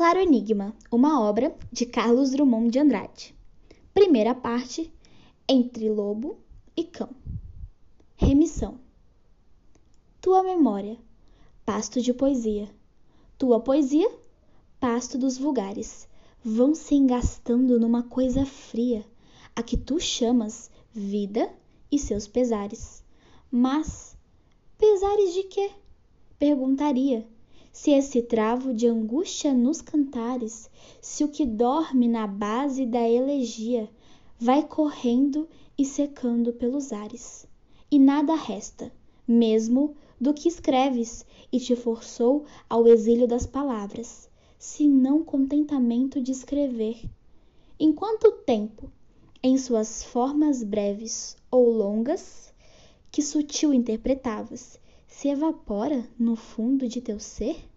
Claro Enigma, uma obra de Carlos Drummond de Andrade. Primeira parte: Entre lobo e cão. Remissão. Tua memória, pasto de poesia. Tua poesia, pasto dos vulgares. Vão se engastando numa coisa fria, a que tu chamas vida e seus pesares. Mas, pesares de quê? Perguntaria se esse travo de angústia nos cantares, se o que dorme na base da elegia vai correndo e secando pelos ares, e nada resta, mesmo do que escreves e te forçou ao exílio das palavras, senão contentamento de escrever. Em quanto tempo, em suas formas breves ou longas, que sutil interpretavas, se evapora no fundo de teu ser?